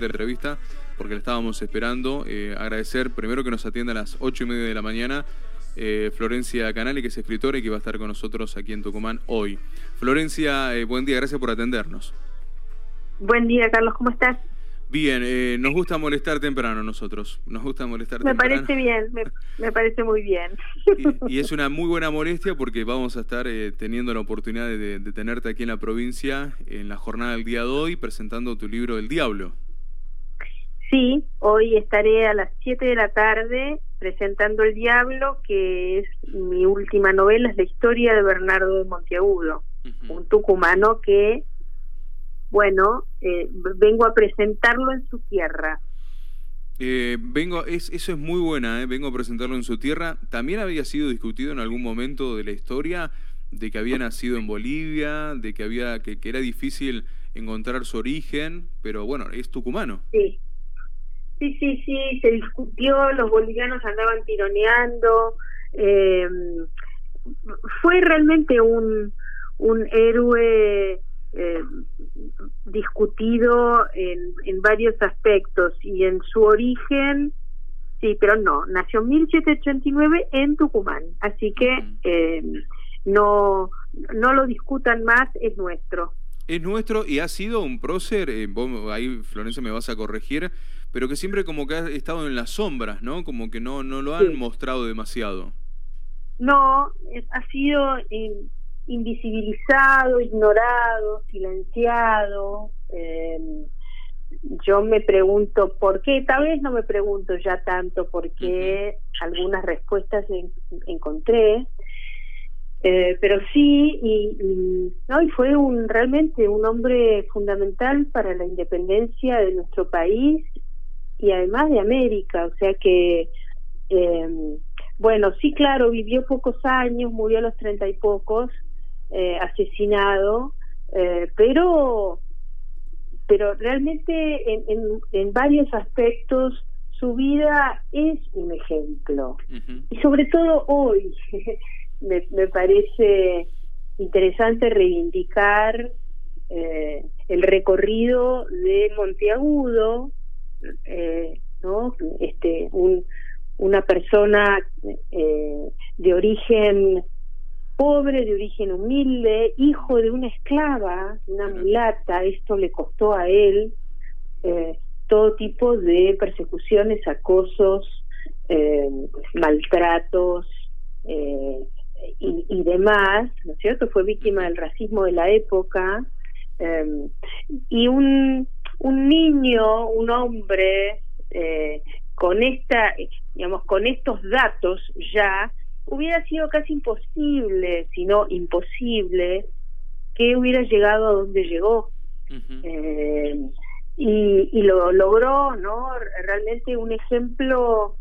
de entrevista porque la estábamos esperando. Eh, agradecer primero que nos atienda a las ocho y media de la mañana eh, Florencia Canale, que es escritora y que va a estar con nosotros aquí en Tucumán hoy. Florencia, eh, buen día, gracias por atendernos. Buen día, Carlos, ¿cómo estás? Bien, eh, nos gusta molestar temprano nosotros, nos gusta molestar me temprano. parece bien, me, parece muy bien. Y, es una muy buena molestia porque vamos a estar eh, teniendo la oportunidad de, de, tenerte aquí en la provincia en la jornada del día de hoy presentando tu libro El Diablo. Sí, hoy estaré a las 7 de la tarde presentando El Diablo, que es mi última novela, es la historia de Bernardo de Monteagudo, un tucumano que bueno, eh, vengo a presentarlo en su tierra. Eh, vengo, es, eso es muy buena, eh, vengo a presentarlo en su tierra. También había sido discutido en algún momento de la historia de que había nacido en Bolivia, de que había que, que era difícil encontrar su origen, pero bueno, es tucumano. Sí, sí, sí, sí, se discutió, los bolivianos andaban tironeando. Eh, fue realmente un, un héroe eh, discutido en, en varios aspectos y en su origen, sí, pero no, nació en 1789 en Tucumán, así que eh, no, no lo discutan más, es nuestro. Es nuestro y ha sido un prócer, eh, vos ahí Florencia me vas a corregir, pero que siempre como que ha estado en las sombras, ¿no? Como que no, no lo han mostrado demasiado. No, ha sido invisibilizado, ignorado, silenciado. Eh, yo me pregunto por qué, tal vez no me pregunto ya tanto por qué, algunas respuestas encontré, eh, pero sí, y, no, y fue un realmente un hombre fundamental para la independencia de nuestro país y además de América, o sea que, eh, bueno, sí, claro, vivió pocos años, murió a los treinta y pocos, eh, asesinado, eh, pero, pero realmente en, en, en, varios aspectos su vida es un ejemplo. Y sobre todo hoy me, me parece interesante reivindicar eh, el recorrido de Monteagudo, eh, ¿no? Este, un, una persona eh, de origen pobre, de origen humilde, hijo de una esclava, una mulata, esto le costó a él eh, todo tipo de persecuciones, acosos, maltratos y, y, demás, ¿no es cierto? Fue víctima del racismo de la época y un, un niño, un hombre eh, con esta, digamos, con estos datos ya hubiera sido casi imposible, si no imposible, que hubiera llegado a donde llegó. eh, y, y lo logró, ¿no? Realmente un ejemplo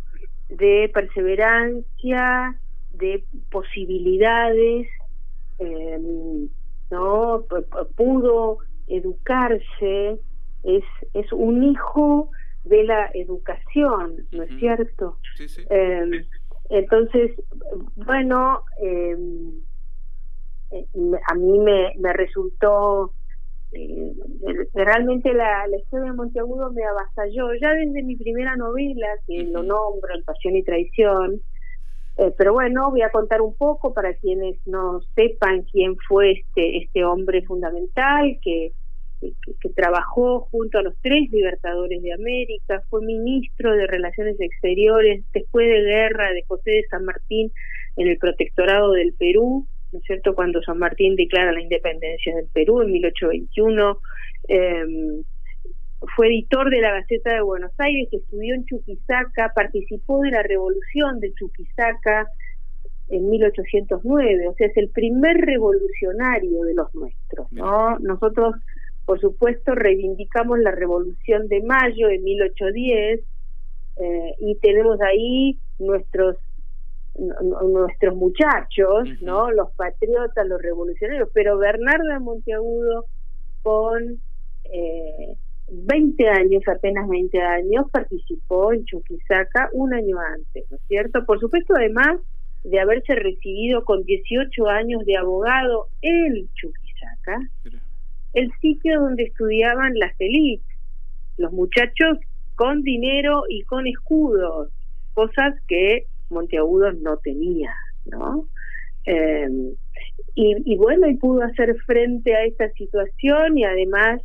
de perseverancia, de posibilidades, eh, ¿no? P pudo educarse, es, es un hijo de la educación, ¿no es cierto? Sí, sí. Eh, entonces, bueno, em, eh, a mí me, me resultó, eh, realmente la, la, historia de Monteagudo me avasalló, ya desde mi primera novela, que lo nombro, en Pasión y Traición, eh, pero bueno, voy a contar un poco para quienes no sepan quién fue este, este hombre fundamental, que que, trabajó junto a los tres libertadores de América, fue ministro de Relaciones Exteriores después de guerra de José de San Martín en el protectorado del Perú, ¿no es cierto?, cuando San Martín declara la independencia del Perú en 1821. Eh, fue editor de la Gaceta de Buenos Aires, estudió en Chuquisaca, participó de la revolución de Chuquisaca en 1809, o sea, es el primer revolucionario de los nuestros, ¿no? Nosotros por supuesto, reivindicamos la Revolución de Mayo de 1810 eh, y tenemos ahí nuestros nuestros muchachos, ¿no? Los patriotas, los revolucionarios, pero Bernardo de Monteagudo con eh, 20 años, apenas 20 años, participó en Chuquisaca un año antes, ¿no es cierto? Por supuesto, además de haberse recibido con 18 años de abogado en Chuquisaca, el sitio donde estudiaban las élites los muchachos con dinero y con escudos, cosas que Monteagudo no tenía, ¿no? Em, y, bueno, y pudo hacer frente a esta situación y además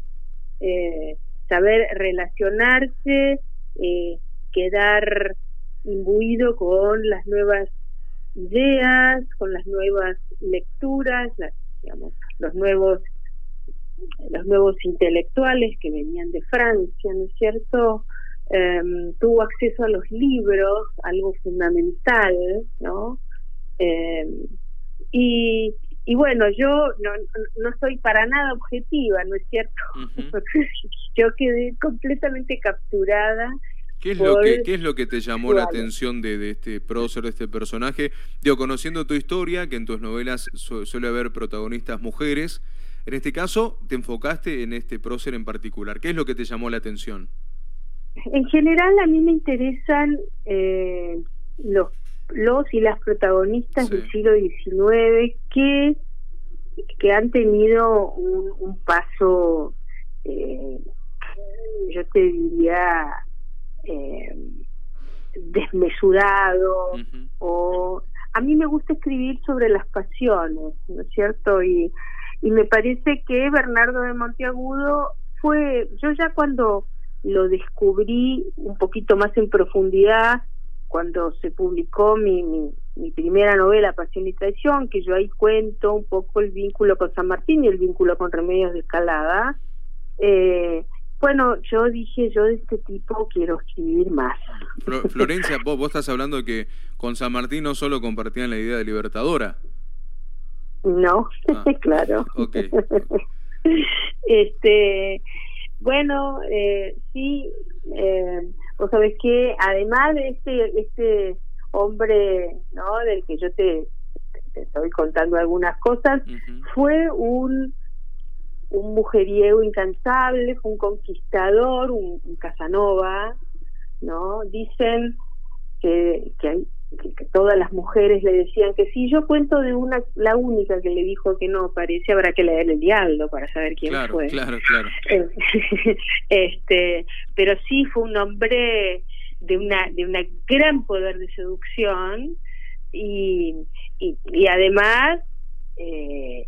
eh, saber relacionarse, eh, quedar imbuido con las nuevas ideas, con las nuevas lecturas, digamos, los nuevos los nuevos intelectuales que venían de Francia, ¿no es cierto? Em, tuvo acceso a los libros, algo fundamental, ¿no? Em, y, y bueno, yo no, no soy para nada objetiva, ¿no es cierto? yo quedé completamente capturada. ¿Qué es, lo que, ¿Qué es lo que te llamó la atención de, de, este prócer, de este personaje? Digo, conociendo tu historia, que en tus novelas suele haber protagonistas mujeres, en este caso te enfocaste en este prócer en particular. ¿Qué es lo que te llamó la atención? En general a mí me interesan eh, los los y las protagonistas del siglo XIX que, que han tenido un, paso, eh, yo te diría, eh, desmesurado o a mí me gusta escribir sobre las pasiones, ¿no es cierto? Y, y me parece que Bernardo de Monteagudo fue, yo ya cuando lo descubrí un poquito más en profundidad, cuando se publicó mi, mi, primera novela, Pasión y Traición, que yo ahí cuento un poco el vínculo con San Martín y el vínculo con Remedios de Escalada, eh, bueno, yo dije, yo de este tipo quiero escribir más. Florencia, vos, vos estás hablando de que con San Martín no solo compartían la idea de libertadora. No, ah, claro. este, bueno, eh, sí, eh, Vos sabés que además de este, este hombre, ¿no? Del que yo te, estoy contando algunas cosas, fue un, un mujeriego incansable, fue un conquistador, un, un Casanova, ¿no? Dicen que, que hay que, todas las mujeres le decían que sí. Yo cuento de una, la única que le dijo que no, parece, habrá que leer el diablo para saber quién fue. Claro, claro. este, pero sí fue un hombre de una de una gran poder de seducción y, y, y además eh,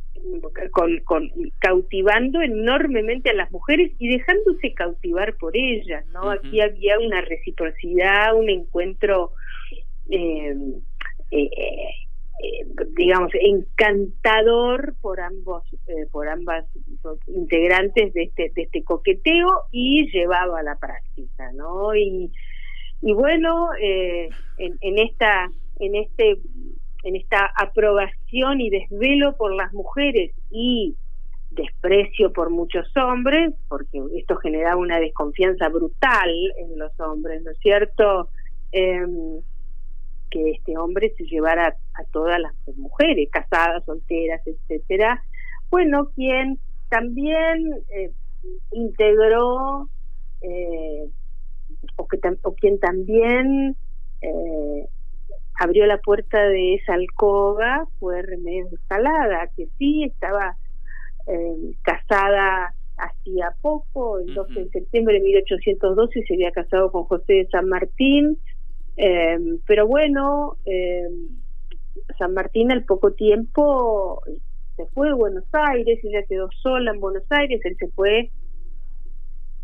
con, con, cautivando enormemente a las mujeres y dejándose cautivar por ellas, ¿no? Aquí había una reciprocidad, un encuentro digamos encantador por ambos eh, por ambas integrantes de este de este coqueteo y llevado a la práctica no y y bueno en, esta en este en esta aprobación y desvelo por las mujeres y desprecio por muchos hombres, porque esto generaba una desconfianza brutal en los hombres, ¿no es cierto? Eh, que este hombre se llevara a, todas las mujeres, casadas, solteras, etcétera. Bueno, quien también eh, integró eh, o, que o quien también eh, abrió la puerta de esa alcoba fue Remedios Escalada, que sí estaba casada hacía poco, el 12 de septiembre de 1812 se había casado con José de San Martín, eh, pero bueno, eh, San Martín al poco tiempo se fue a Buenos Aires, ella quedó sola en Buenos Aires, él se fue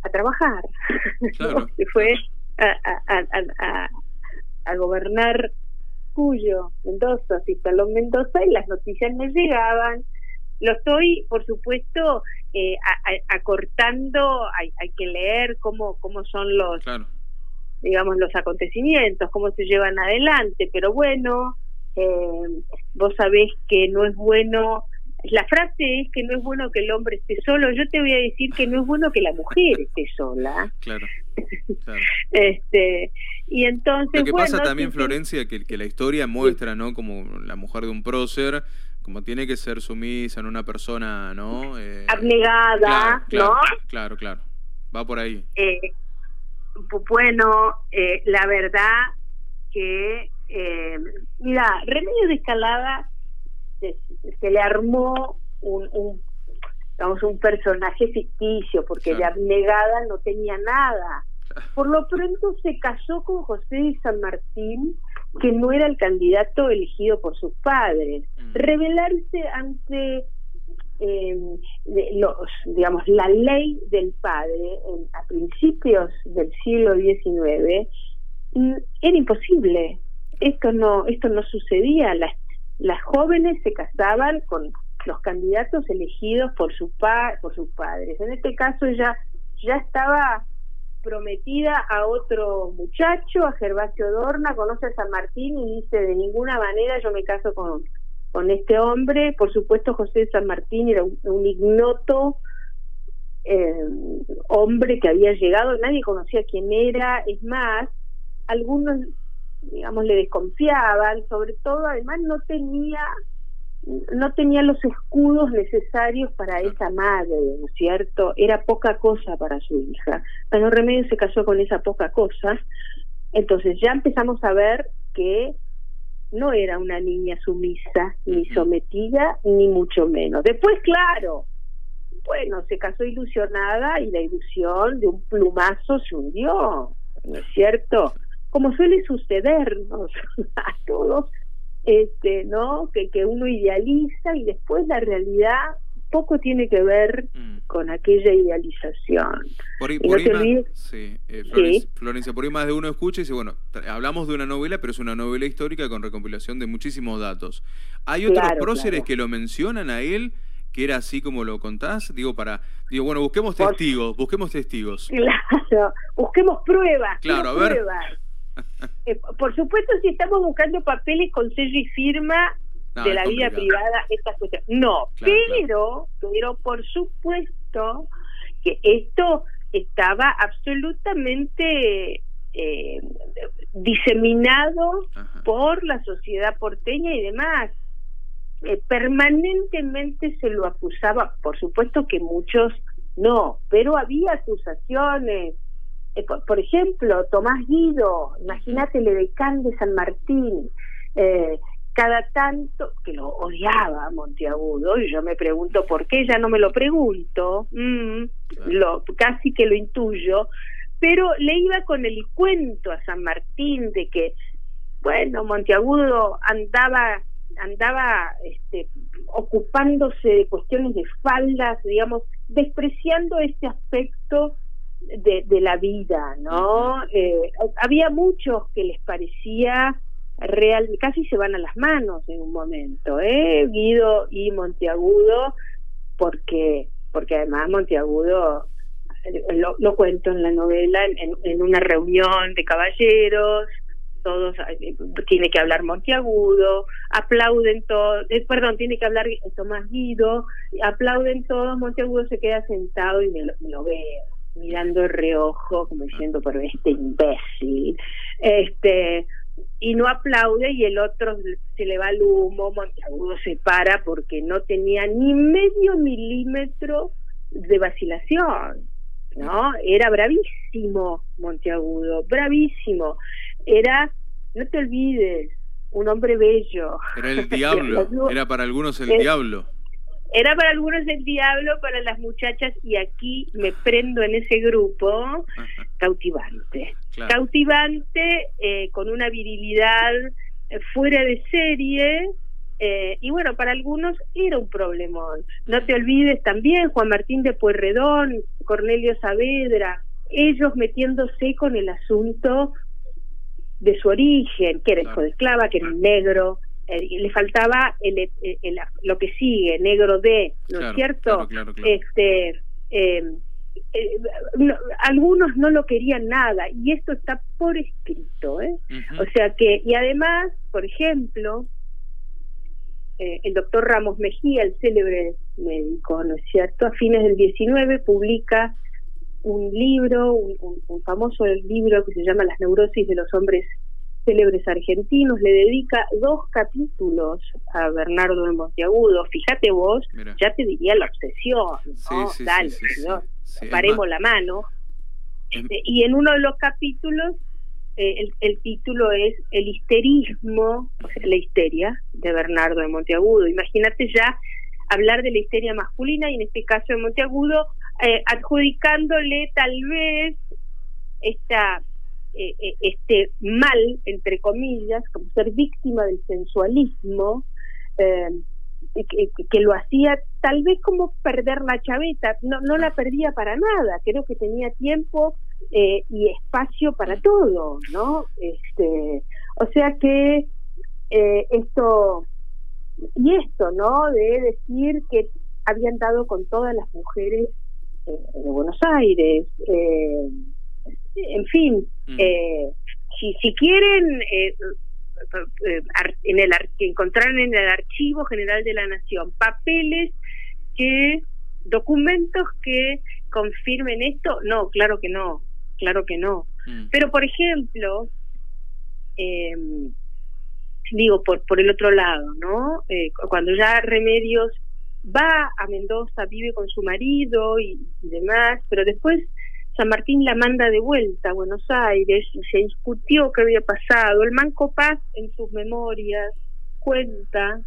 a trabajar, se fue a, a, gobernar Cuyo, Mendoza, instaló Mendoza y las noticias me llegaban. Lo estoy, por supuesto, eh, acortando, hay, hay que leer cómo, cómo son los digamos, los acontecimientos, cómo se llevan adelante, pero bueno, eh, vos sabés que no es bueno, la frase es que no es bueno que el hombre esté solo, yo te voy a decir que no es bueno que la mujer esté sola. Claro. este y entonces lo que pasa también Florencia que, que la historia muestra no como la mujer de un prócer como tiene que ser sumisa en una persona no eh, abnegada claro, claro, claro. Va por ahí. Eh, bueno, eh, la verdad que, eh, mira, Remedio de Escalada se, le armó un, digamos, un personaje ficticio, porque de abnegada no tenía nada. Por lo pronto se casó con José de San Martín, que no era el candidato elegido por sus padres. Mm. Revelarse ante eh, los, digamos, la ley del padre a principios del siglo XIX mm, era imposible. Esto no, esto no sucedía. Las, las jóvenes se casaban con los candidatos elegidos por su pa, por sus padres. En este caso ella ya estaba prometida a otro muchacho, a Gervasio Dorna, conoce a San Martín y dice, de ninguna manera yo me caso con, con este hombre. Por supuesto, José de San Martín era un, ignoto eh, hombre que había llegado, nadie conocía quién era, es más, algunos, digamos, le desconfiaban, sobre todo, además no tenía no tenía los escudos necesarios para esa madre, ¿no es cierto? Era poca cosa para su hija. Bueno, Remedio se casó con esa poca cosa. Entonces ya empezamos a ver que no era una niña sumisa, ni sometida, ni mucho menos. Después, claro, bueno, se casó ilusionada y la ilusión de un plumazo se hundió, ¿no es cierto? Como suele sucedernos a todos este, ¿no? Que, que uno idealiza y después la realidad poco tiene que ver mm. con aquella idealización. Por ahí, por más, sí, eh, Florencia, por ahí más de uno escucha y dice, bueno, hablamos de una novela, pero es una novela histórica con recompilación de muchísimos datos. ¿Hay otros próceres que lo mencionan a él? que era así como lo contás, digo para, digo, bueno, busquemos testigos, busquemos testigos. Claro, busquemos pruebas. Claro, a ver. Eh, por supuesto, si estamos buscando papeles con sello y firma de la vida privada, estas cuestiones. No, pero, pero por supuesto que esto estaba absolutamente eh, diseminado por la sociedad porteña y demás. Eh, permanentemente se lo acusaba, por supuesto que muchos no, pero había acusaciones, eh, por, ejemplo, Tomás Guido, imagínate el edecán de San Martín, eh, cada tanto, que lo odiaba Monteagudo, y yo me pregunto por qué, ya no me lo pregunto, mm, lo, casi que lo intuyo, pero le iba con el cuento a San Martín de que, bueno, Monteagudo andaba andaba este, ocupándose de cuestiones de faldas, digamos, despreciando este aspecto de, de la vida, ¿no? eh, había muchos que les parecía real, casi se van a las manos en un momento, ¿eh? Guido y Monteagudo, porque, porque además Monteagudo, eh, lo, lo cuento en la novela, en, en una reunión de caballeros, todos eh, tiene que hablar Monteagudo, aplauden todos, eh, perdón, tiene que hablar Tomás Guido, aplauden todos, Monteagudo se queda sentado y me lo veo mirando el reojo, como diciendo, pero este imbécil, este, y no aplaude y el otro se le va el humo, Monteagudo se para porque no tenía ni medio milímetro de vacilación, ¿no? Era bravísimo Monteagudo, bravísimo. Era, no te olvides, un hombre bello. Era el diablo, era para algunos el diablo. Era para algunos el diablo, para las muchachas, y aquí me prendo en ese grupo, cautivante. Cautivante, eh, con una virilidad eh, fuera de serie, eh, y bueno, para algunos era un problemón. No te olvides también Juan Martín de Pueyrredón, Cornelio Saavedra, ellos metiéndose con el asunto de su origen, que era hijo de esclava, que era un negro, eh, le faltaba el, lo que sigue, negro de, ¿no es cierto? este em, eh, algunos no lo querían nada y esto está por escrito, ¿eh? O sea que, y además, por ejemplo, eh, el doctor Ramos Mejía, el célebre médico, ¿no es cierto? A fines del 19 publica un libro, un, un famoso libro que se llama Las neurosis de los hombres célebres argentinos, le dedica dos capítulos a Bernardo de Monteagudo. Fíjate vos, ya te diría la obsesión, ¿no? Dale, paremos la mano. Este, y en uno de los capítulos, eh, el, el, título es El histerismo, la histeria de Bernardo de Monteagudo. Imagínate ya hablar de la histeria masculina y en este caso de Monteagudo, eh, adjudicándole tal vez esta eh, eh, este mal, entre comillas, como ser víctima del sensualismo, que, que, lo hacía tal vez como perder la chaveta, no, no la perdía para nada, creo que tenía tiempo y espacio para todo, ¿no? Este, o sea que esto y esto, ¿no? De decir que habían dado con todas las mujeres eh, de Buenos Aires, eh, en fin, mm. eh, si, si quieren eh, en el que encontraron en el Archivo General de la Nación papeles que documentos que confirmen esto, no, claro que no, claro que no. Mm. Pero por ejemplo, eh, digo, por, por el otro lado, ¿no? Eh, cuando ya Remedios va a Mendoza, vive con su marido y, demás, pero después San Martín la manda de vuelta a Buenos Aires y se discutió qué había pasado. El Manco Paz en sus memorias cuenta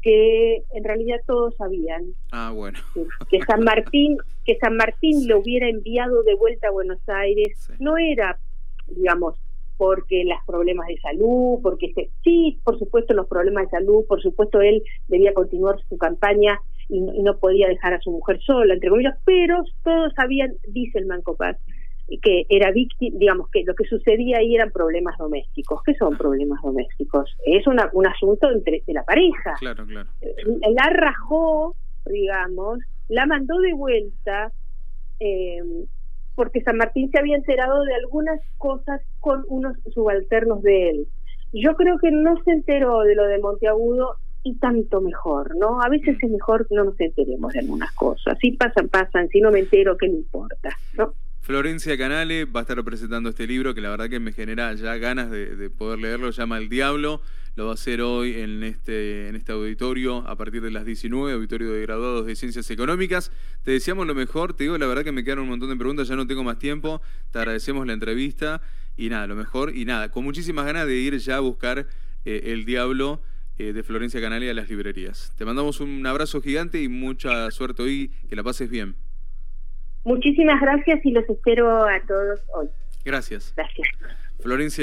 que en realidad todos sabían ah, bueno. que, San Martín que San Martín lo hubiera enviado de vuelta a Buenos Aires no era digamos porque los problemas de salud, porque este, sí, por supuesto los problemas de salud, por supuesto él debía continuar su campaña y no, podía dejar a su mujer sola, entre comillas, pero todos sabían, dice el Manco Paz, que era víctima, digamos que lo que sucedía ahí eran problemas domésticos. ¿Qué son problemas domésticos? Es una, un asunto entre de la pareja. Claro, claro. La rajó, digamos, la mandó de vuelta. Eh, porque San Martín se había enterado de algunas cosas con unos subalternos de él. Yo creo que no se enteró de lo de Monteagudo y tanto mejor, ¿no? A veces es mejor que no nos enteremos de algunas cosas. Si pasan, pasan, si no me entero, ¿qué me importa? ¿no? Florencia Canale va a estar presentando este libro que la verdad que me genera ya ganas de, de poder leerlo, llama El Diablo lo va a hacer hoy en este, en este auditorio a partir de las 19, auditorio de graduados de Ciencias Económicas. Te deseamos lo mejor, te digo la verdad que me quedaron un montón de preguntas, ya no tengo más tiempo, te agradecemos la entrevista y nada, lo mejor y nada, con muchísimas ganas de ir ya a buscar eh, El Diablo eh, de Florencia Canale a las librerías. Te mandamos un abrazo gigante y mucha suerte hoy, que la pases bien. Muchísimas gracias y los espero a todos hoy. Gracias. Gracias. Florencia